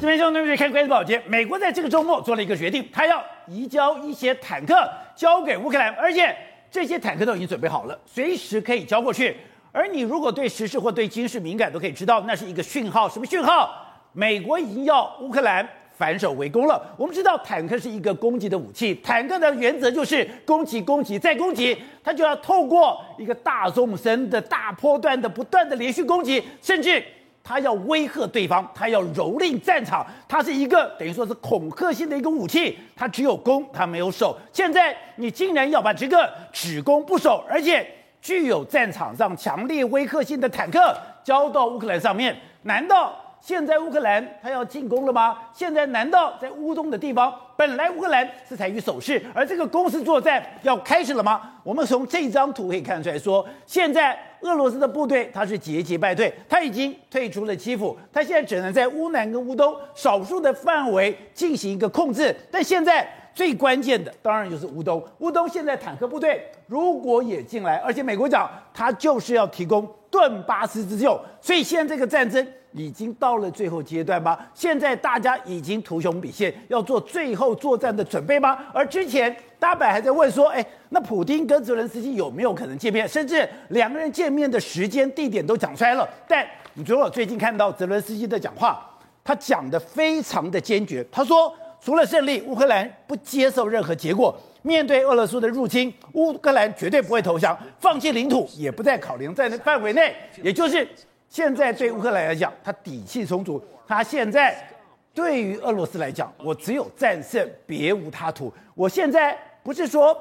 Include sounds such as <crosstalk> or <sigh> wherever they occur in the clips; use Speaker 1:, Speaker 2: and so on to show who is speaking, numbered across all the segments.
Speaker 1: 这边兄弟们看关注宝杰，美国在这个周末做了一个决定，他要移交一些坦克交给乌克兰，而且这些坦克都已经准备好了，随时可以交过去。而你如果对时事或对军事敏感，都可以知道那是一个讯号，什么讯号？美国已经要乌克兰反手为攻了。我们知道坦克是一个攻击的武器，坦克的原则就是攻击、攻击再攻击，它就要透过一个大纵深的大波段的不断的连续攻击，甚至。他要威吓对方，他要蹂躏战场，他是一个等于说是恐吓性的一个武器，他只有攻，他没有守。现在你竟然要把这个只攻不守，而且具有战场上强烈威吓性的坦克交到乌克兰上面，难道？现在乌克兰他要进攻了吗？现在难道在乌东的地方，本来乌克兰是采取守势，而这个攻势作战要开始了吗？我们从这张图可以看出来说，现在俄罗斯的部队他是节节败退，他已经退出了基辅，他现在只能在乌南跟乌东少数的范围进行一个控制。但现在最关键的当然就是乌东，乌东现在坦克部队如果也进来，而且美国讲他就是要提供顿巴斯之救，所以现在这个战争。已经到了最后阶段吗？现在大家已经图穷匕现，要做最后作战的准备吗？而之前大家还在问说，哎，那普丁跟泽伦斯基有没有可能见面？甚至两个人见面的时间、地点都讲出来了。但你觉得我最近看到泽伦斯基的讲话，他讲的非常的坚决。他说，除了胜利，乌克兰不接受任何结果。面对俄罗斯的入侵，乌克兰绝对不会投降，放弃领土也不在考量在范围内，也就是。现在对乌克兰来讲，他底气充足。他现在对于俄罗斯来讲，我只有战胜，别无他途。我现在不是说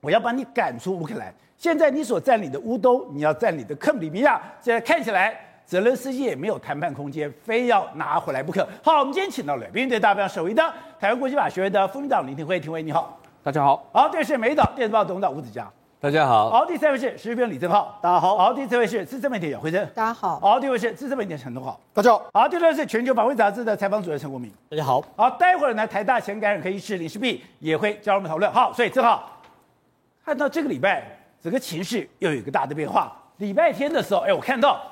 Speaker 1: 我要把你赶出乌克兰，现在你所占领的乌东，你要占领的克里米亚，现在看起来泽伦斯基也没有谈判空间，非要拿回来不可。好，我们今天请到了面对大表首位的台湾国际法学院的副院长林庭辉，廷辉你好，
Speaker 2: 大家好。
Speaker 1: 好，这是美丽岛电视报董事长吴子嘉。
Speaker 2: 大家好，
Speaker 1: 好，第三位是时事评论李正浩，
Speaker 3: 大家好，
Speaker 1: 好，第四位是资深媒体姚慧珍，
Speaker 4: 大家好，
Speaker 1: 好，第五位是资深媒体陈东浩，
Speaker 3: 大家好，
Speaker 1: 好，第六位是全球防卫杂志的采访主任陈国明，
Speaker 3: 大家好，
Speaker 1: 好，待会儿呢，台大前感染科医师林世璧也会加入我们讨论，好，所以正好看到这个礼拜整个情势又有一个大的变化，礼拜天的时候，哎，我看到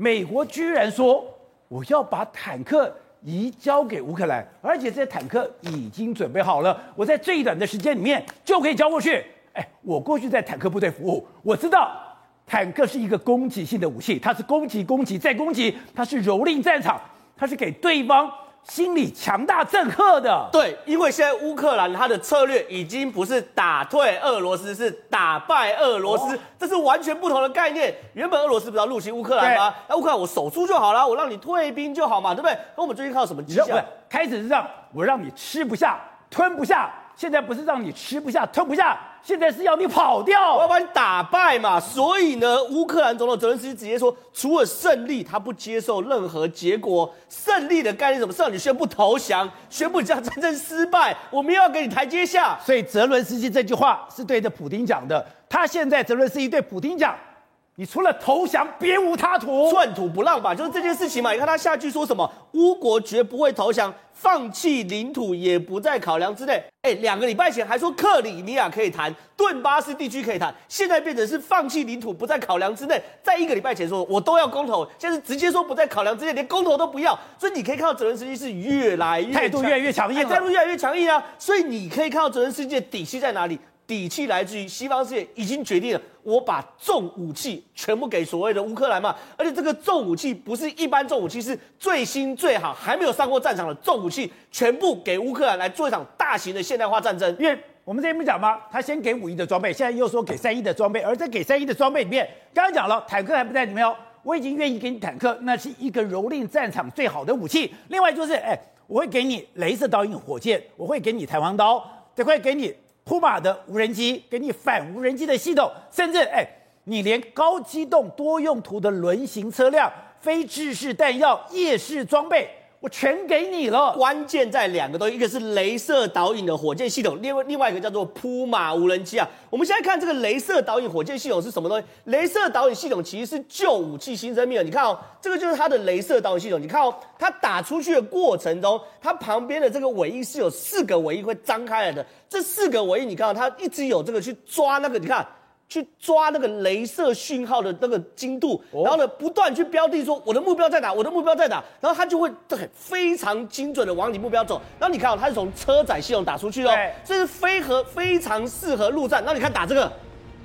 Speaker 1: 美国居然说我要把坦克移交给乌克兰，而且这些坦克已经准备好了，我在最短的时间里面就可以交过去。哎，我过去在坦克部队服务，我知道坦克是一个攻击性的武器，它是攻击、攻击再攻击，它是蹂躏战场，它是给对方心理强大震撼的。
Speaker 3: 对，因为现在乌克兰它的策略已经不是打退俄罗斯，是打败俄罗斯，哦、这是完全不同的概念。原本俄罗斯不是要入侵乌克兰吗？那乌克兰我守住就好了，我让你退兵就好嘛，对不对？那我们最近看到什么迹象？
Speaker 1: 开始是让我让你吃不下、吞不下。现在不是让你吃不下、吞不下，现在是要你跑掉，
Speaker 3: 我要把你打败嘛。所以呢，乌克兰总统泽伦斯基直接说，除了胜利，他不接受任何结果。胜利的概念什么？是让你宣布投降，宣布这样战争失败，我们又要给你台阶下。
Speaker 1: 所以泽伦斯基这句话是对着普丁讲的。他现在泽伦斯基对普丁讲。你除了投降，别无他途，
Speaker 3: 寸土不让吧，就是这件事情嘛。你看他下句说什么？乌国绝不会投降，放弃领土也不在考量之内。哎，两个礼拜前还说克里米亚可以谈，顿巴斯地区可以谈，现在变成是放弃领土不在考量之内。在一个礼拜前说我都要公投，现在是直接说不在考量之内，连公投都不要。所以你可以看到泽连斯基是越来越
Speaker 1: 态度越来越强硬，
Speaker 3: 态度越来越强硬啊。所以你可以看到泽连斯基的底气在哪里？底气来自于西方世界已经决定了，我把重武器全部给所谓的乌克兰嘛，而且这个重武器不是一般重武器，是最新最好还没有上过战场的重武器，全部给乌克兰来做一场大型的现代化战争。
Speaker 1: 因为我们之前不讲吗？他先给五亿的装备，现在又说给三亿的装备，而在给三亿的装备里面，刚刚讲了坦克还不在里面哦，我已经愿意给你坦克，那是一个蹂躏战场最好的武器。另外就是，哎，我会给你镭射导引火箭，我会给你弹簧刀，这会给你。铺马的无人机，给你反无人机的系统，甚至哎，你连高机动多用途的轮型车辆、非制式弹药、夜视装备，我全给你了。
Speaker 3: 关键在两个东西，一个是镭射导引的火箭系统，另外另外一个叫做铺马无人机啊。我们现在看这个镭射导引火箭系统是什么东西？镭射导引系统其实是旧武器新生命。你看哦，这个就是它的镭射导引系统。你看哦，它打出去的过程中，它旁边的这个尾翼是有四个尾翼会张开来的。这四个尾翼，你看哦它一直有这个去抓那个，你看去抓那个镭射讯号的那个精度，然后呢，不断去标定说我的目标在哪，我的目标在哪，然后它就会对非常精准的往你目标走。然后你看哦，他是从车载系统打出去哦，这是非合非常适合陆战。然后你看打这个，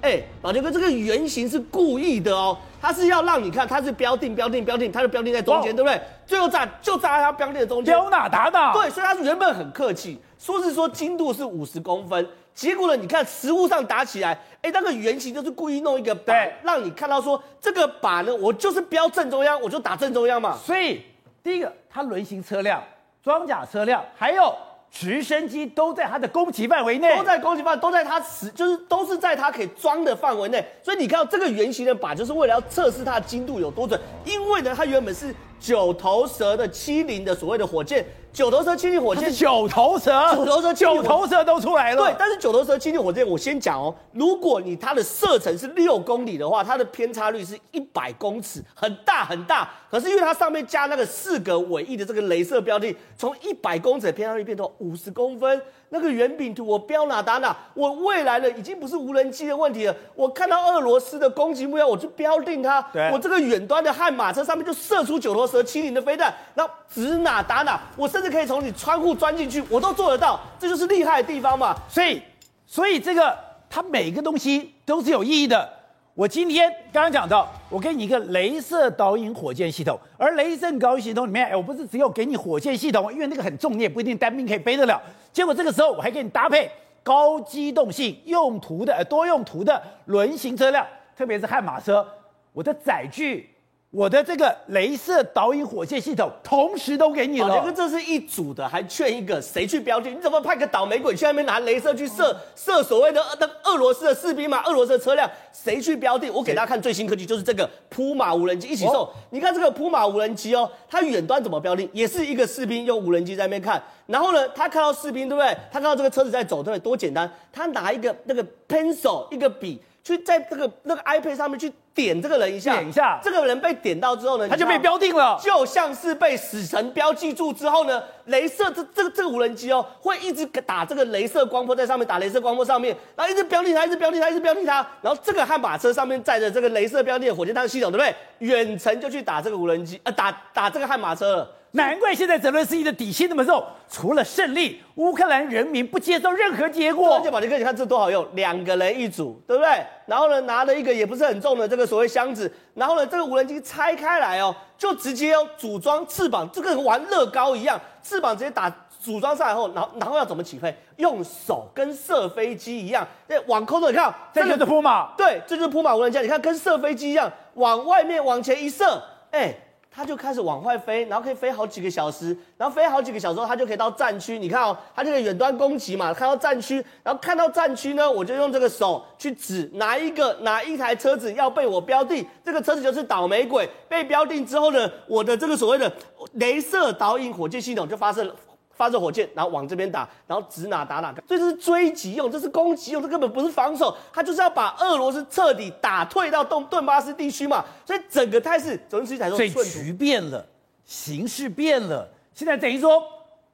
Speaker 3: 哎，老杰哥这个圆形是故意的哦，他是要让你看它是标定标定标定，它是标定在中间，对不对？最后炸就炸在他标定的中间，
Speaker 1: 标哪打哪。
Speaker 3: 对，所以他原本很客气，说是说精度是五十公分。结果呢？你看实物上打起来，哎，那个圆形就是故意弄一个靶，对让你看到说这个靶呢，我就是标正中央，我就打正中央嘛。
Speaker 1: 所以第一个，它轮型车辆、装甲车辆，还有直升机都在它的攻击范围内，
Speaker 3: 都在攻击范围，都在它实，就是都是在它可以装的范围内。所以你看到这个圆形的靶，就是为了要测试它的精度有多准。因为呢，它原本是九头蛇的七零的所谓的火箭。九头蛇七零火箭，
Speaker 1: 九头蛇，
Speaker 3: 九头蛇，
Speaker 1: 九头蛇都出来了。
Speaker 3: 对，但是九头蛇七零火箭，我先讲哦，如果你它的射程是六公里的话，它的偏差率是一百公尺，很大很大。可是因为它上面加那个四个尾翼的这个镭射标定，从一百公尺的偏差率变到五十公分。那个圆饼图，我标哪打哪。我未来的已经不是无人机的问题了。我看到俄罗斯的攻击目标，我就标定它。我这个远端的悍马车上面就射出九头蛇七零的飞弹，然后指哪打哪。我甚至可以从你窗户钻进去，我都做得到。这就是厉害的地方嘛。
Speaker 1: 所以，所以这个它每个东西都是有意义的。我今天刚刚讲到，我给你一个镭射导引火箭系统，而镭射导引系统里面，哎，我不是只有给你火箭系统，因为那个很重，你也不一定单兵可以背得了。结果这个时候我还给你搭配高机动性用途的多用途的轮型车辆，特别是悍马车，我的载具。我的这个镭射导引火箭系统同时都给你了，
Speaker 3: 两个这是一组的，还缺一个，谁去标定？你怎么派个倒霉鬼去那边拿镭射去射射所谓的那俄罗斯的士兵嘛？俄罗斯的车辆谁去标定？我给大家看最新科技，就是这个扑马无人机一起送。你看这个扑马无人机哦，它远端怎么标定？也是一个士兵用无人机在那边看，然后呢，他看到士兵对不对？他看到这个车子在走，对不对？多简单，他拿一个那个 pencil 一个笔。去在这个那个 iPad 上面去点这个人一下，
Speaker 1: 点一下，
Speaker 3: 这个人被点到之后呢，
Speaker 1: 他就被标定了，
Speaker 3: 就像是被死神标记住之后呢，镭射这这个这个无人机哦，会一直打这个镭射光波在上面，打镭射光波上面，然后一直标定它，一直标定它，一直标定它，然后这个悍马车上面载着这个镭射标定的火箭弹系统，对不对？远程就去打这个无人机，呃，打打这个悍马车了。
Speaker 1: 难怪现在泽伦斯基的底气那么重，除了胜利，乌克兰人民不接受任何结果。
Speaker 3: 而且宝杰哥，你看这多好用，两个人一组，对不对？然后呢，拿了一个也不是很重的这个所谓箱子，然后呢，这个无人机拆开来哦，就直接哦组装翅膀，这个玩乐高一样，翅膀直接打组装上来后，然后然后要怎么起飞？用手跟射飞机一样，哎，往空中你看，
Speaker 1: 这就是扑马，
Speaker 3: 对，这就是扑马无人机，你看跟射飞机一样，往外面往前一射，哎。它就开始往外飞，然后可以飞好几个小时，然后飞好几个小时后，它就可以到战区。你看哦，它这个远端攻击嘛，看到战区，然后看到战区呢，我就用这个手去指哪一个哪一台车子要被我标定，这个车子就是倒霉鬼。被标定之后呢，我的这个所谓的镭射导引火箭系统就发射了。发射火箭，然后往这边打，然后指哪打哪，所以这是追击用，这是攻击用，这根本不是防守，他就是要把俄罗斯彻底打退到东顿巴斯地区嘛。所以整个态势，总之才说，
Speaker 1: 所以局变了，形势变了，现在等于说，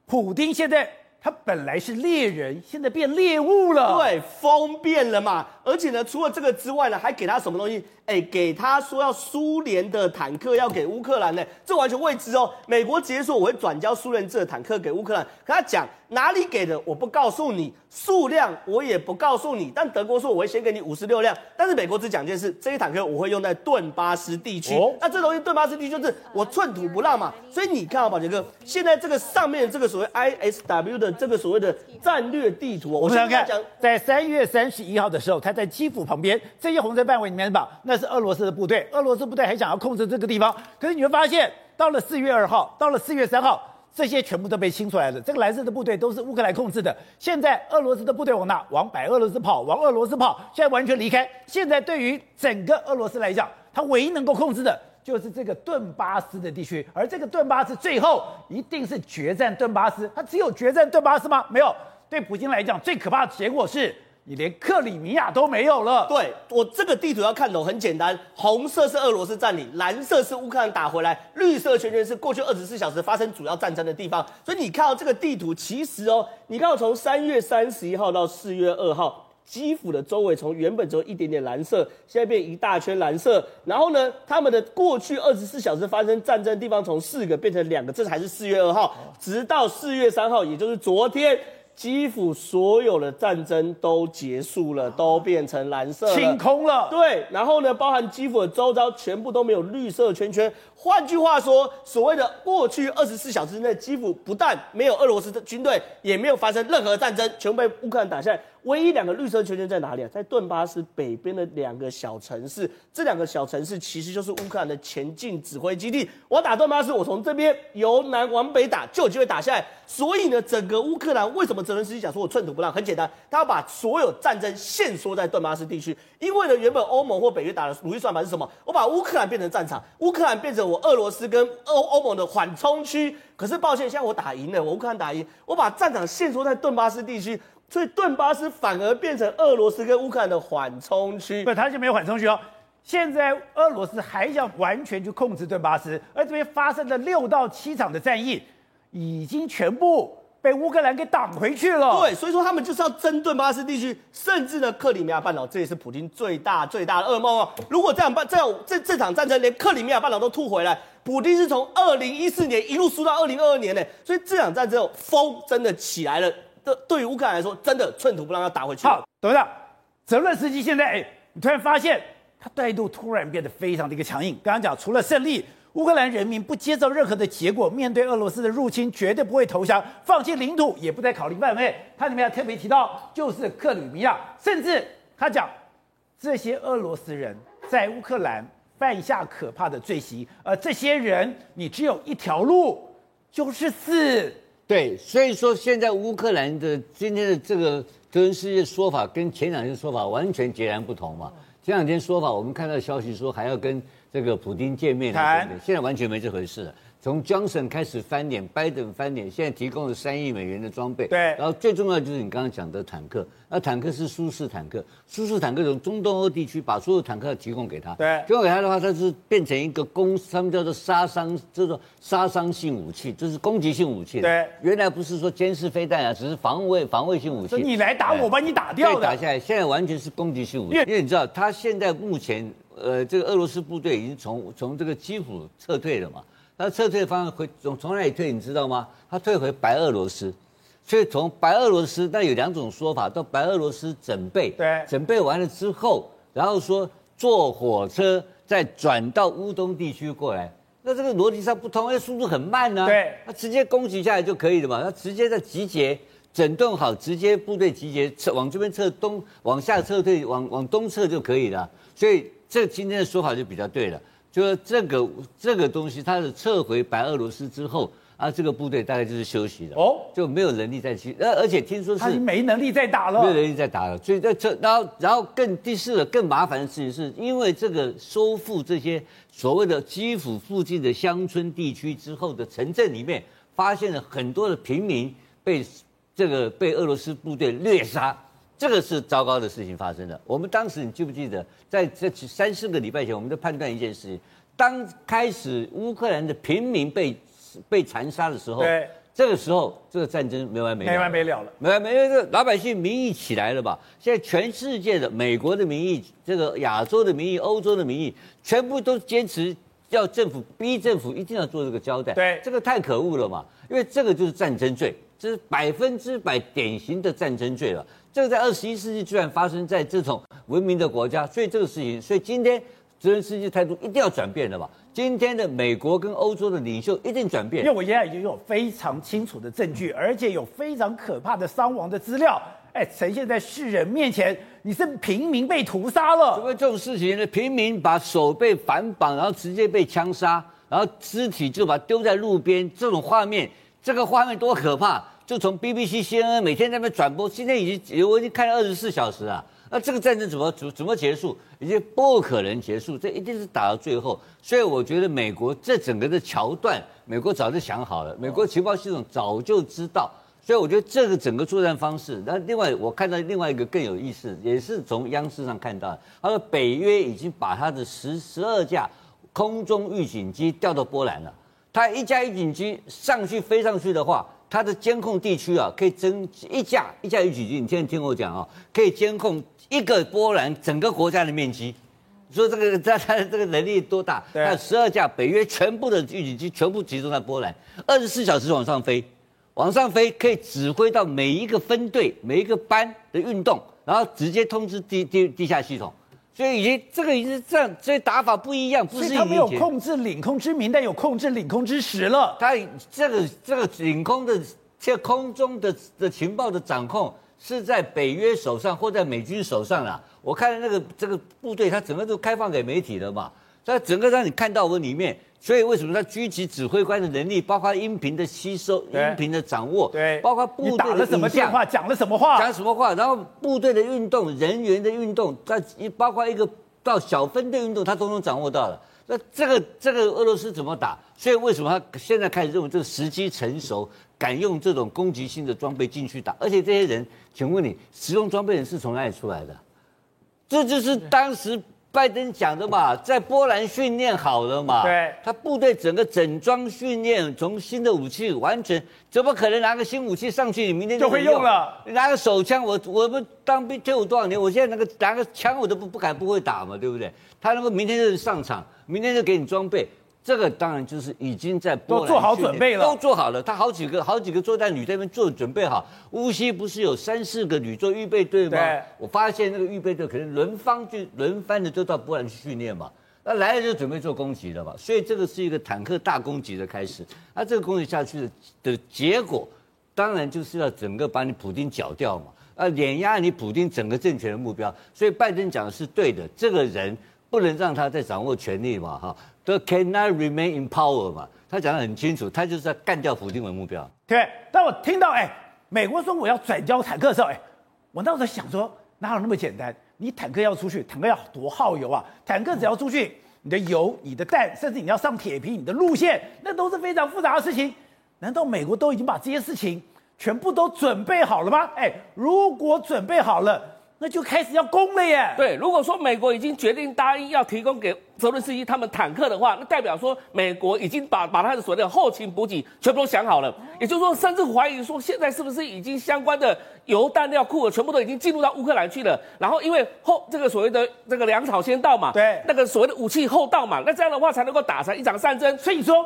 Speaker 1: 普丁现在他本来是猎人，现在变猎物了，
Speaker 3: 对，风变了嘛。而且呢，除了这个之外呢，还给他什么东西？哎，给他说要苏联的坦克要给乌克兰呢，这完全未知哦。美国直接说我会转交苏联制的坦克给乌克兰，跟他讲哪里给的我不告诉你，数量我也不告诉你。但德国说我会先给你五十六辆，但是美国只讲件事，这些坦克我会用在顿巴斯地区。哦、那这东西顿巴斯地区就是我寸土不让嘛。所以你看啊，宝杰哥，现在这个上面这个所谓 ISW 的这个所谓的战略地图，
Speaker 1: 我们来看，在三月三十一号的时候，他在基辅旁边这些红色范围里面吧，那。是俄罗斯的部队，俄罗斯部队还想要控制这个地方，可是你会发现，到了四月二号，到了四月三号，这些全部都被清出来了。这个蓝色的部队都是乌克兰控制的。现在俄罗斯的部队往哪？往白俄罗斯跑，往俄罗斯跑，现在完全离开。现在对于整个俄罗斯来讲，他唯一能够控制的就是这个顿巴斯的地区，而这个顿巴斯最后一定是决战顿巴斯。他只有决战顿巴斯吗？没有。对普京来讲，最可怕的结果是。你连克里米亚都没有了。
Speaker 3: 对，我这个地图要看懂，很简单，红色是俄罗斯占领，蓝色是乌克兰打回来，绿色圈圈是过去二十四小时发生主要战争的地方。所以你看到这个地图，其实哦，你看到从三月三十一号到四月二号。基辅的周围从原本只有一点点蓝色，现在变一大圈蓝色。然后呢，他们的过去二十四小时发生战争的地方从四个变成两个，这才是四月二号，直到四月三号，也就是昨天。基辅所有的战争都结束了，都变成蓝色，
Speaker 1: 清空了。
Speaker 3: 对，然后呢，包含基辅的周遭全部都没有绿色圈圈。换句话说，所谓的过去二十四小时内，基辅不但没有俄罗斯的军队，也没有发生任何战争，全部被乌克兰打下来。唯一两个绿色圈圈在哪里啊？在顿巴斯北边的两个小城市。这两个小城市其实就是乌克兰的前进指挥基地。我打顿巴斯，我从这边由南往北打，就有机会打下来。所以呢，整个乌克兰为什么泽连斯基讲说我寸土不让？很简单，他要把所有战争限缩在顿巴斯地区。因为呢，原本欧盟或北约打的如意算盘是什么？我把乌克兰变成战场，乌克兰变成。我俄罗斯跟欧欧盟的缓冲区，可是抱歉，现在我打赢了，我乌克兰打赢，我把战场限缩在顿巴斯地区，所以顿巴斯反而变成俄罗斯跟乌克兰的缓冲区。
Speaker 1: 不，他就没有缓冲区哦。现在俄罗斯还想完全去控制顿巴斯，而这边发生的六到七场的战役，已经全部。被乌克兰给挡回去了。
Speaker 3: 对，所以说他们就是要针对巴斯地区，甚至呢克里米亚半岛，这也是普京最大最大的噩梦哦。如果这样办，这样这这场战争连克里米亚半岛都吐回来，普京是从二零一四年一路输到二零二二年呢。所以这场战争风真的起来了。这，对于乌克兰来说，真的寸土不让，要打回去。
Speaker 1: 好，董事长，泽伦斯基现在哎，你突然发现他态度突然变得非常的一个强硬。刚刚讲除了胜利。乌克兰人民不接受任何的结果，面对俄罗斯的入侵，绝对不会投降，放弃领土也不再考虑范围。他里面还特别提到，就是克里米亚，甚至他讲这些俄罗斯人在乌克兰犯下可怕的罪行，而这些人你只有一条路，就是死。
Speaker 2: 对，所以说现在乌克兰的今天的这个泽连斯的说法跟前两天说法完全截然不同嘛。前两天说法，我们看到消息说还要跟。这个普丁见面了，现在完全没这回事了。从 Johnson 开始翻脸，拜登翻脸，现在提供了三亿美元的装备。
Speaker 1: 对，
Speaker 2: 然后最重要就是你刚刚讲的坦克，那坦克是舒适坦克，舒适坦克从中东欧地区把所有坦克提供给他。
Speaker 1: 对，
Speaker 2: 提供给他的话，它是变成一个攻，他们叫做杀伤，叫做杀伤性武器，就是攻击性武器。
Speaker 1: 对，
Speaker 2: 原来不是说监视飞弹啊，只是防卫防卫性武器。
Speaker 1: 你来打我，把你打掉。
Speaker 2: 打下来，现在完全是攻击性武器。因为你知道，他现在目前，呃，这个俄罗斯部队已经从从这个基辅撤退了嘛。他撤退的方向回从从哪里退？你知道吗？他退回白俄罗斯，所以从白俄罗斯，那有两种说法：到白俄罗斯整备，
Speaker 1: 对，
Speaker 2: 整备完了之后，然后说坐火车再转到乌东地区过来。那这个逻辑上不通，因为速度很慢呢、啊。
Speaker 1: 对，
Speaker 2: 他直接攻击下来就可以了嘛？他直接在集结，整顿好，直接部队集结撤往这边撤东，往下撤退，往往东撤就可以了。所以这今天的说法就比较对了。就是这个这个东西，它是撤回白俄罗斯之后啊，这个部队大概就是休息了哦，就没有能力再去。而而且听说是他
Speaker 1: 没能力再打了，
Speaker 2: 没有能力再打了。所以在这，然后然后更第四个更麻烦的事情是，因为这个收复这些所谓的基辅附近的乡村地区之后的城镇里面，发现了很多的平民被这个被俄罗斯部队掠杀。这个是糟糕的事情发生了。我们当时你记不记得，在这三四个礼拜前，我们就判断一件事情：当开始乌克兰的平民被被残杀的时候，
Speaker 1: 对，
Speaker 2: 这个时候这个战争没完没了，
Speaker 1: 没完没了了，
Speaker 2: 没完没了。这老百姓民意起来了吧？现在全世界的美国的民意，这个亚洲的民意，欧洲的民意，全部都坚持要政府逼政府一定要做这个交代。
Speaker 1: 对，
Speaker 2: 这个太可恶了嘛！因为这个就是战争罪，这是百分之百典型的战争罪了。这个在二十一世纪居然发生在这种文明的国家，所以这个事情，所以今天泽连斯基态度一定要转变了吧？今天的美国跟欧洲的领袖一定转变，
Speaker 1: 因为我现在已经有非常清楚的证据，而且有非常可怕的伤亡的资料，哎，呈现在世人面前。你是平民被屠杀了，
Speaker 2: 因为这种事情呢，平民把手被反绑，然后直接被枪杀，然后尸体就把丢在路边，这种画面，这个画面多可怕！就从 BBC、CNN 每天在那边转播，今天已经我已经看了二十四小时啊。那这个战争怎么怎怎么结束？已经不可能结束，这一定是打到最后。所以我觉得美国这整个的桥段，美国早就想好了，美国情报系统早就知道。所以我觉得这个整个作战方式，那另外我看到另外一个更有意思，也是从央视上看到，他说北约已经把他的十十二架空中预警机调到波兰了。他一架预警机上去飞上去的话。它的监控地区啊，可以增一架一架预警机。你现在听我讲啊，可以监控一个波兰整个国家的面积。说这个它它的这个能力多大？它有十二架北约全部的预警机全部集中在波兰，二十四小时往上飞，往上飞可以指挥到每一个分队、每一个班的运动，然后直接通知地地地下系统。所以已经这个已经是这样，所以打法不一样，不是
Speaker 1: 他没有控制领空之名，但有控制领空之实了。
Speaker 2: 他这个这个领空的这空中的的情报的掌控是在北约手上或在美军手上了。我看那个这个部队，他整个都开放给媒体了嘛，在整个让你看到我里面。所以为什么他狙击指挥官的能力，包括音频的吸收、音频的掌握，
Speaker 1: 对，
Speaker 2: 包括部队的
Speaker 1: 打了什么电话，讲了什么话，
Speaker 2: 讲什么话，然后部队的运动、人员的运动，在一包括一个到小分队运动，他都能掌握到了。那这个这个俄罗斯怎么打？所以为什么他现在开始认为这个时机成熟，敢用这种攻击性的装备进去打？而且这些人，请问你使用装备人是从哪里出来的？这就是当时。拜登讲的嘛，在波兰训练好了嘛，
Speaker 1: 对，
Speaker 2: 他部队整个整装训练，从新的武器完全，怎么可能拿个新武器上去，你明天就，
Speaker 1: 就会用了？
Speaker 2: 你拿个手枪，我我们当兵退伍多少年，我现在那个拿个枪我都不不敢不会打嘛，对不对？他那个明天就上场，明天就给你装备。这个当然就是已经在波兰
Speaker 1: 都做好准备了，
Speaker 2: 都做好了。他好几个好几个作战旅在那边做准备好。乌西不是有三四个旅做预备队吗？
Speaker 1: 对。
Speaker 2: 我发现那个预备队可能轮番就轮番的都到波兰去训练嘛。那来了就准备做攻击了嘛。所以这个是一个坦克大攻击的开始。那这个攻击下去的的结果，当然就是要整个把你普丁剿掉嘛。啊，碾压你普京整个政权的目标。所以拜登讲的是对的，这个人不能让他再掌握权力嘛，哈。都 cannot remain in power 嘛，他讲得很清楚，他就是要干掉普丁为目标。
Speaker 1: 对，当我听到哎，美国说我要转交坦克的时候，哎，我那时候想说，哪有那么简单？你坦克要出去，坦克要多耗油啊！坦克只要出去，你的油、你的弹，甚至你要上铁皮，你的路线，那都是非常复杂的事情。难道美国都已经把这些事情全部都准备好了吗？哎，如果准备好了。那就开始要攻了耶！
Speaker 4: 对，如果说美国已经决定答应要提供给泽伦斯基他们坦克的话，那代表说美国已经把把他的所谓的后勤补给全部都想好了。也就是说，甚至怀疑说现在是不是已经相关的油弹料库全部都已经进入到乌克兰去了？然后因为后这个所谓的这个粮草先到嘛，
Speaker 1: 对，
Speaker 4: 那个所谓的武器后到嘛，那这样的话才能够打成一场战争。
Speaker 1: 所以说。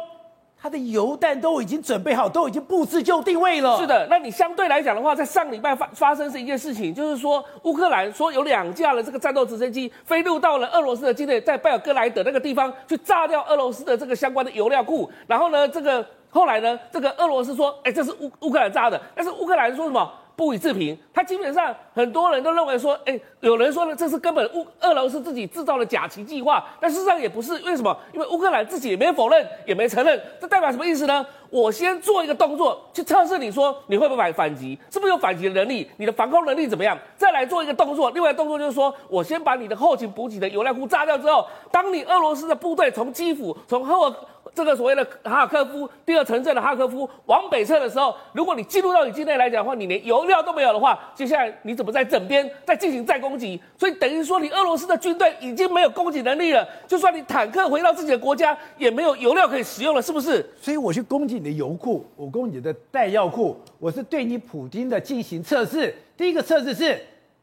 Speaker 1: 它的油弹都已经准备好，都已经布置就定位了。
Speaker 4: 是的，那你相对来讲的话，在上礼拜发发生是一件事情，就是说乌克兰说有两架的这个战斗直升机飞入到了俄罗斯的境内，在贝尔格莱德那个地方去炸掉俄罗斯的这个相关的油料库。然后呢，这个后来呢，这个俄罗斯说，哎，这是乌乌克兰炸的，但是乌克兰说什么？不予置评，他基本上很多人都认为说，哎，有人说呢，这是根本乌俄罗斯自己制造的假旗计划，但事实上也不是，为什么？因为乌克兰自己也没否认，也没承认，这代表什么意思呢？我先做一个动作去测试你说你会不会反反击，是不是有反击的能力，你的防空能力怎么样？再来做一个动作，另外动作就是说我先把你的后勤补给的油料库炸掉之后，当你俄罗斯的部队从基辅从赫尔。<laughs> 这个所谓的哈尔科夫第二城镇的哈尔科夫往北撤的时候，如果你进入到你境内来讲的话，你连油料都没有的话，接下来你怎么在整边再进行再攻击？所以等于说，你俄罗斯的军队已经没有攻击能力了。就算你坦克回到自己的国家，也没有油料可以使用了，是不是？
Speaker 1: 所以我去攻击你的油库，我攻击你的弹药库，我是对你普京的进行测试。第一个测试是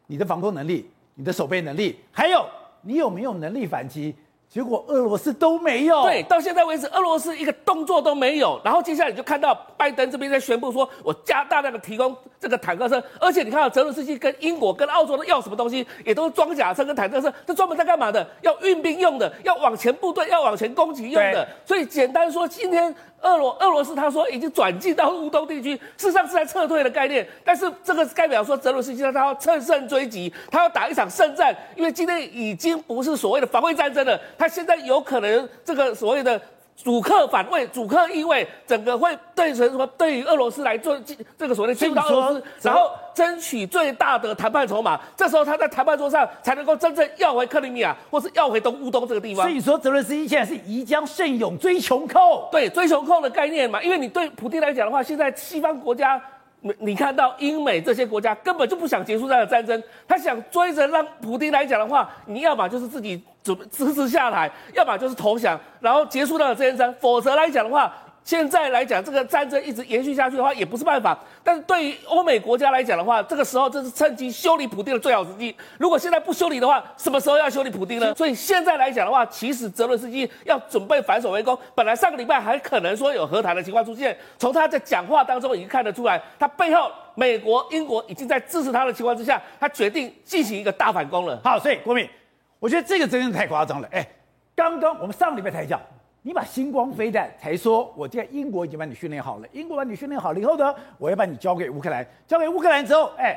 Speaker 1: 你的防空能力、你的守备能力，还有你有没有能力反击。结果俄罗斯都没有，
Speaker 4: 对，到现在为止，俄罗斯一个动作都没有。然后接下来你就看到拜登这边在宣布说，我加大量的提供这个坦克车，而且你看到泽伦斯基跟英国跟澳洲都要什么东西，也都是装甲车跟坦克车，这专门在干嘛的？要运兵用的，要往前部队，要往前攻击用的。所以简单说，今天。俄罗俄罗斯他说已经转进到乌东地区，事实上是在撤退的概念。但是这个代表说泽伦斯基他要乘胜追击，他要打一场胜战，因为今天已经不是所谓的防卫战争了，他现在有可能这个所谓的。主客反位，主客意味，整个会对成什么？对于俄罗斯来做这个所谓的进入到俄罗斯，然后争取最大的谈判筹码。这时候他在谈判桌上才能够真正要回克里米亚，或是要回东乌东这个地方。
Speaker 1: 所以说，泽伦斯基现在是宜将胜勇追穷寇，
Speaker 4: 对，追穷寇的概念嘛。因为你对普京来讲的话，现在西方国家。你看到英美这些国家根本就不想结束这样的战争，他想追着让普京来讲的话，你要么就是自己准支持下台，要么就是投降，然后结束掉这战争。否则来讲的话，现在来讲，这个战争一直延续下去的话，也不是办法。但是对于欧美国家来讲的话，这个时候这是趁机修理普丁的最好时机。如果现在不修理的话，什么时候要修理普丁呢？所以现在来讲的话，其实泽伦斯基要准备反守为攻。本来上个礼拜还可能说有和谈的情况出现，从他在讲话当中已经看得出来，他背后美国、英国已经在支持他的情况之下，他决定进行一个大反攻了。
Speaker 1: 好，所以国铭，我觉得这个真的太夸张了。哎，刚刚我们上个礼拜才讲。你把星光飞弹才说，我在英国已经把你训练好了。英国把你训练好了以后呢，我要把你交给乌克兰。交给乌克兰之后，哎，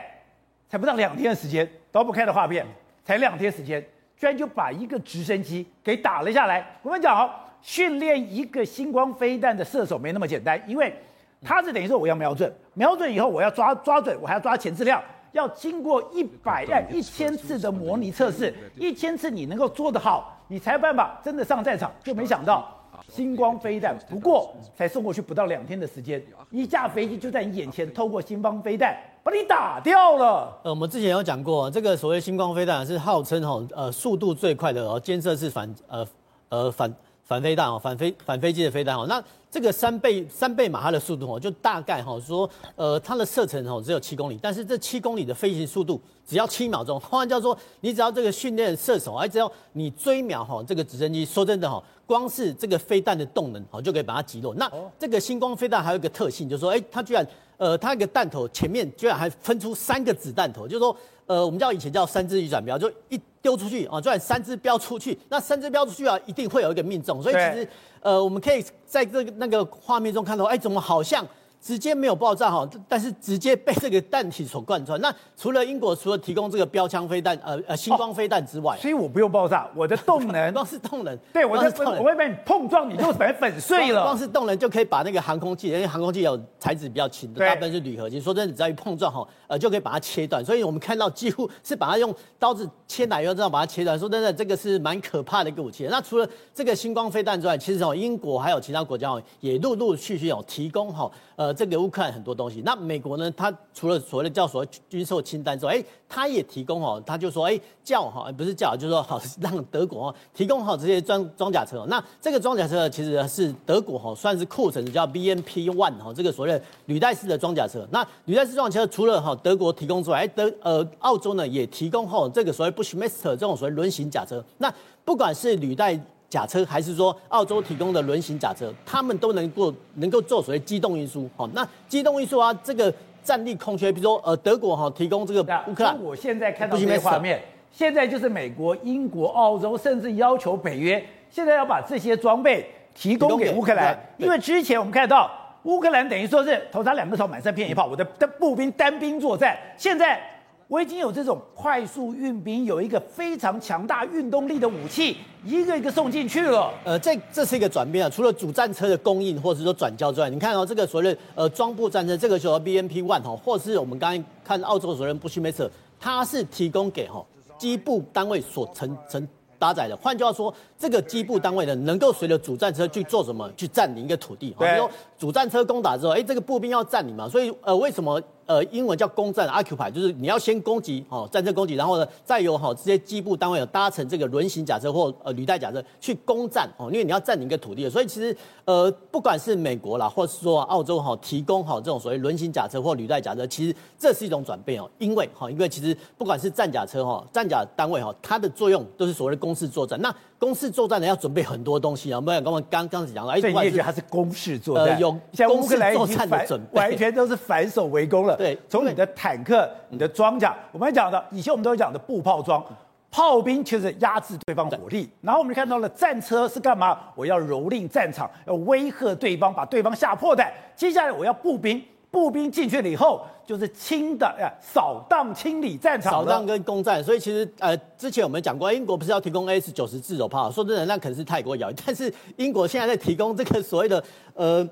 Speaker 1: 才不到两天的时间，刀不开的画面，才两天时间，居然就把一个直升机给打了下来。我们讲哦，训练一个星光飞弹的射手没那么简单，因为他是等于说我要瞄准，瞄准以后我要抓抓准，我还要抓前置量，要经过一百哎一千次的模拟测试，一千次你能够做得好。你才有办法真的上战场，就没想到星光飞弹，不过才送过去不到两天的时间，一架飞机就在你眼前，透过星光飞弹把你打掉了。
Speaker 5: 呃，我们之前有讲过，这个所谓星光飞弹是号称哈呃速度最快的哦监测式反呃呃反反飞弹哦反飞反飞机的飞弹哦那。这个三倍三倍马哈的速度哦，就大概哈说，呃，它的射程哦只有七公里，但是这七公里的飞行速度只要七秒钟。换句话说，你只要这个训练射手，哎，只要你追秒哈，这个直升机，说真的哈，光是这个飞弹的动能哦，就可以把它击落。那这个星光飞弹还有一个特性，就是说，哎，它居然，呃，它一个弹头前面居然还分出三个子弹头，就是说，呃，我们叫以前叫三只鱼转标，就一丢出去啊，居然三只标出去，那三只标出去啊，一定会有一个命中，所以其实。呃，我们可以在这个那个画面中看到，哎，怎么好像？直接没有爆炸哈，但是直接被这个弹体所贯穿。那除了英国除了提供这个标枪飞弹，呃呃星光飞弹之外，
Speaker 1: 所以我不用爆炸，我的动能 <laughs>
Speaker 5: 光是动能，
Speaker 1: 对，我的我会被你碰撞，你就把粉碎了。
Speaker 5: 光是动能就可以把那个航空器，因为航空器有材质比较轻的，大部分是铝合金。说真的，只要一碰撞哈，呃，就可以把它切断。所以我们看到几乎是把它用刀子切奶油这样把它切断。说真的，这个是蛮可怕的一个武器。那除了这个星光飞弹之外，其实哦，英国还有其他国家哦也陆陆续续有提供哈，呃，这个乌克兰很多。东西，那美国呢？它除了所谓的叫所谓军售清单之外，哎，它也提供哦，他就说，哎，叫哈，不是叫，就是说好 <laughs> 让德国哦提供好这些装装甲车。那这个装甲车其实是德国哈算是库存的，叫 BMP One 哈，这个所谓的履带式的装甲车。那履带式装甲车除了哈德国提供之外，哎，德呃澳洲呢也提供哈这个所谓 Bushmaster 这种所谓轮型甲车。那不管是履带甲车还是说澳洲提供的轮型假车，他们都能够能够做所谓机动运输。好，那机动运输啊，这个战力空缺，比如说呃德国哈提供这个乌克兰。
Speaker 1: 我现在看到这些画面，现在就是美国、英国、澳洲，甚至要求北约现在要把这些装备提供给乌克兰，因为之前我们看到乌克兰等于说是头插两个头，满山遍野炮，我的的步兵单兵作战，现在。我已经有这种快速运兵，有一个非常强大运动力的武器，一个一个送进去了。
Speaker 5: 呃，这这是一个转变啊。除了主战车的供应或者是说转交之外，你看哦，这个所谓的呃装步战车，这个叫 BMP One 哈，或是我们刚才看澳洲所谓的 Bushmaster，它是提供给哈机步单位所承承搭载的。换句话说，这个机步单位呢，能够随着主战车去做什么？去占领一个土地。比如说主战车攻打之后，哎，这个步兵要占领嘛，所以呃，为什么？呃，英文叫攻占 （occupy），就是你要先攻击哦，战车攻击，然后呢，再由哈这些机部单位有搭乘这个轮型甲车或呃履带甲车去攻占哦，因为你要占领一个土地，所以其实呃，不管是美国啦，或是说澳洲哈，提供好这种所谓轮型甲车或履带甲车，其实这是一种转变哦，因为哈，因为其实不管是战甲车哈，战甲单位哈，它的作用都是所谓的攻势作战。那攻势作战呢，要准备很多东西啊，我们刚刚刚刚讲了，
Speaker 1: 所以你也觉得它是攻势作战，呃、
Speaker 5: 有
Speaker 1: 像乌克兰
Speaker 5: 作战的准备，
Speaker 1: 完全都是反守为攻了。
Speaker 5: 对，
Speaker 1: 从你的坦克、你的装甲，我们讲的以前我们都讲的步炮装，炮兵其实压制对方火力，然后我们看到了战车是干嘛？我要蹂躏战场，要威吓对方，把对方吓破胆。接下来我要步兵。步兵进去了以后，就是清的呀，扫荡清理战场，扫荡
Speaker 5: 跟攻占。所以其实呃，之前我们讲过，英国不是要提供 AS 九十自走炮？说真的，那可能是太过遥远。但是英国现在在提供这个所谓的呃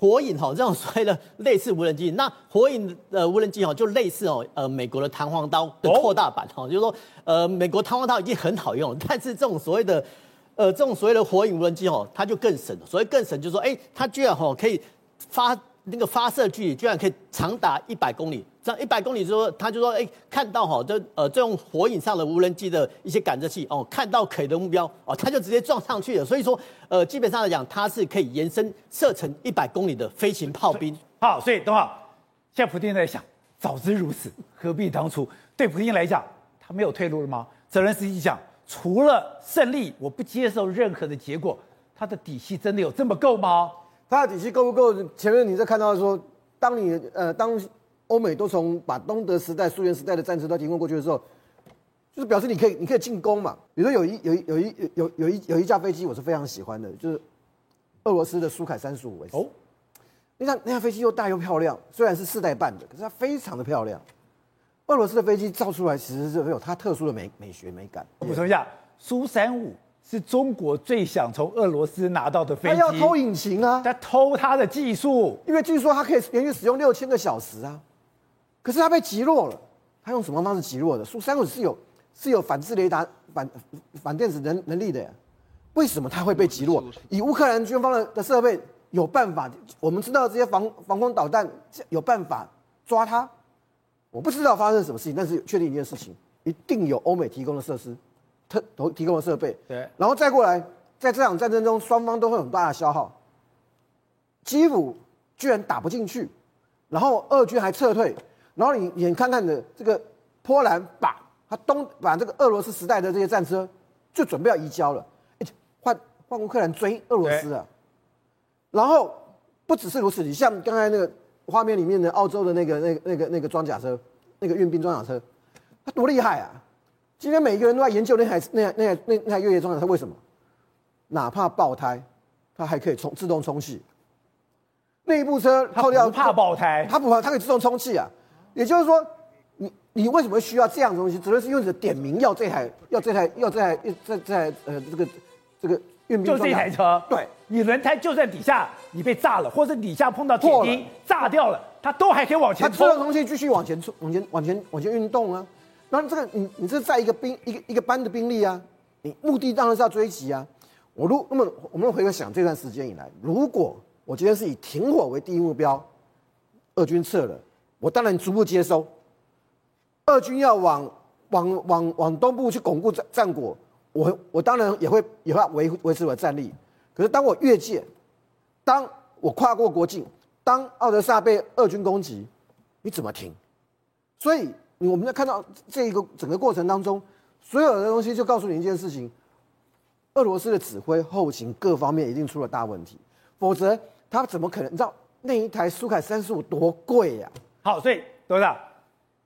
Speaker 5: 火影哈，这种所谓的类似无人机。那火影呃无人机哈，就类似哦呃美国的弹簧刀的扩大版哈，就是说呃美国弹簧刀已经很好用了，但是这种所谓的呃这种所谓的火影无人机哦，它就更神了。所谓更神就是说，哎，它居然哈可以发。那个发射距离居然可以长达一百公里，这样一百公里之后，他就说，哎，看到哈，这呃这种火影上的无人机的一些感测器哦，看到可疑的目标哦，他就直接撞上去了。所以说，呃，基本上来讲，它是可以延伸射程一百公里的飞行炮兵。
Speaker 1: 好，所以的话，现在普京在想，早知如此，何必当初？对普京来讲，他没有退路了吗？泽连斯基讲，除了胜利，我不接受任何的结果。他的底气真的有这么够吗？
Speaker 6: 他的底气够不够？前面你在看到说，当你呃，当欧美都从把东德时代、苏联时代的战车都提供过去的时候，就是表示你可以，你可以进攻嘛。比如说有一有一有一有有一有一架飞机，我是非常喜欢的，就是俄罗斯的苏凯三十五 S。哦，那架那架飞机又大又漂亮，虽然是四代半的，可是它非常的漂亮。俄罗斯的飞机造出来其实是有它特殊的美美学美感。
Speaker 1: 补充一下，苏三五。是中国最想从俄罗斯拿到的飞机，
Speaker 6: 他要偷引擎啊！
Speaker 1: 他偷他的技术，
Speaker 6: 因为据说他可以连续使用六千个小时啊。可是他被击落了，他用什么方式击落的？苏三五是有是有反制雷达、反反电子能能力的呀。为什么他会被击落？以乌克兰军方的的设备有办法，我们知道这些防防空导弹有办法抓他。我不知道发生什么事情，但是确定一件事情，一定有欧美提供的设施。特投提供的设备，
Speaker 1: 对，
Speaker 6: 然后再过来，在这场战争中，双方都会有很大的消耗。基辅居然打不进去，然后俄军还撤退，然后你眼看看的这个波兰把他东把这个俄罗斯时代的这些战车就准备要移交了，换换乌克兰追俄罗斯啊。然后不只是如此，你像刚才那个画面里面的澳洲的那个那个那个那个装甲车，那个运兵装甲车，它多厉害啊！今天每一个人都在研究那台那台那台那那台越野装甲车，为什么？哪怕爆胎，它还可以充自动充气。那一部车扣掉，
Speaker 1: 它不怕爆胎，
Speaker 6: 它不怕，它可以自动充气啊。也就是说，你你为什么需要这样的东西？只能是因为你点名要这台要这台要这台这这台呃这个这个运兵。
Speaker 1: 就这台车，
Speaker 6: 对，
Speaker 1: 你轮胎就在底下你被炸了，或者底下碰到铁钉炸掉了，它都还可以往前冲。
Speaker 6: 它自动充气继续往前冲，往前往前往前运动啊。那这个你你这是在一个兵一个一个班的兵力啊，你目的当然是要追击啊。我如那么我们回头想这段时间以来，如果我今天是以停火为第一目标，俄军撤了，我当然逐步接收。俄军要往往往往东部去巩固战战果，我我当然也会也会维维持我的战力。可是当我越界，当我跨过国境，当奥德萨被俄军攻击，你怎么停？所以。我们在看到这一个整个过程当中，所有的东西就告诉你一件事情：俄罗斯的指挥、后勤各方面一定出了大问题，否则他怎么可能？你知道那一台苏凯三十五多贵呀？
Speaker 1: 好，所以董事长，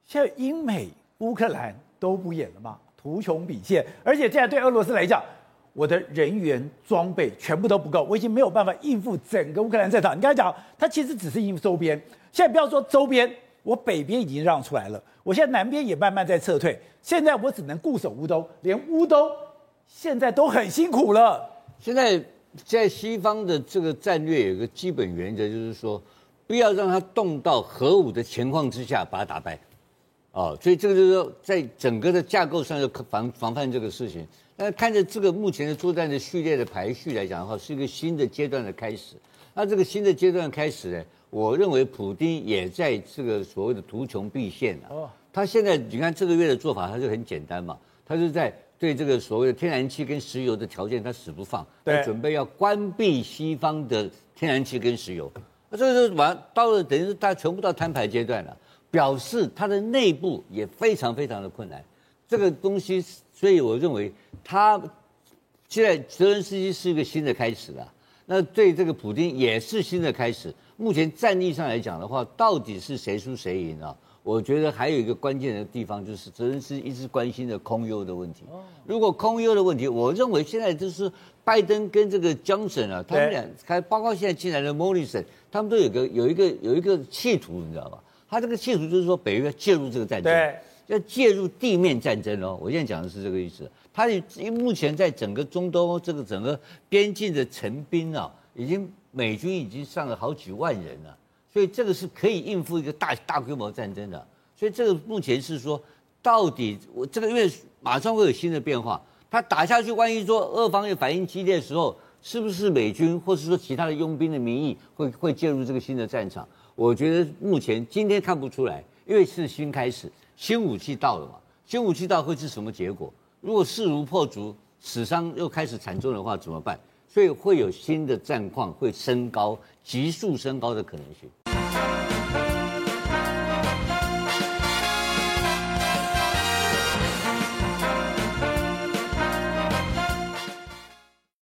Speaker 1: 现在英美乌克兰都不演了吗？图穷匕见，而且现在对俄罗斯来讲，我的人员装备全部都不够，我已经没有办法应付整个乌克兰战场。你刚才讲，他其实只是应付周边，现在不要说周边。我北边已经让出来了，我现在南边也慢慢在撤退。现在我只能固守乌东，连乌东现在都很辛苦了。
Speaker 2: 现在在西方的这个战略有个基本原则，就是说不要让他动到核武的情况之下把他打败。哦，所以这个就是说，在整个的架构上要防防范这个事情。那看着这个目前的作战的序列的排序来讲的话，是一个新的阶段的开始。那这个新的阶段开始呢？我认为普京也在这个所谓的图穷匕现啊。他现在你看这个月的做法，他就很简单嘛。他是在对这个所谓的天然气跟石油的条件，他死不放，他准备要关闭西方的天然气跟石油。那这个完到了，等于是他全部到摊牌阶段了，表示他的内部也非常非常的困难。这个东西，所以我认为他现在泽连斯基是一个新的开始了。那对这个普京也是新的开始。目前战力上来讲的话，到底是谁输谁赢啊？我觉得还有一个关键的地方，就是泽连斯基一直关心的空优的问题。如果空优的问题，我认为现在就是拜登跟这个 Johnson 啊，他们俩还包括现在进来的 Morrison，他们都有个有一个有一个企图，你知道吧？他这个企图就是说北约介入这个战争，对，要介入地面战争哦。我现在讲的是这个意思。他目前在整个中东这个整个边境的陈兵啊，已经。美军已经上了好几万人了，所以这个是可以应付一个大大规模战争的。所以这个目前是说，到底我这个因为马上会有新的变化，他打下去，万一说俄方又反应激烈的时候，是不是美军或是说其他的佣兵的名义会会介入这个新的战场？我觉得目前今天看不出来，因为是新开始，新武器到了嘛，新武器到会是什么结果？如果势如破竹，死伤又开始惨重的话，怎么办？所以会有新的战况会升高，急速升高的可能性。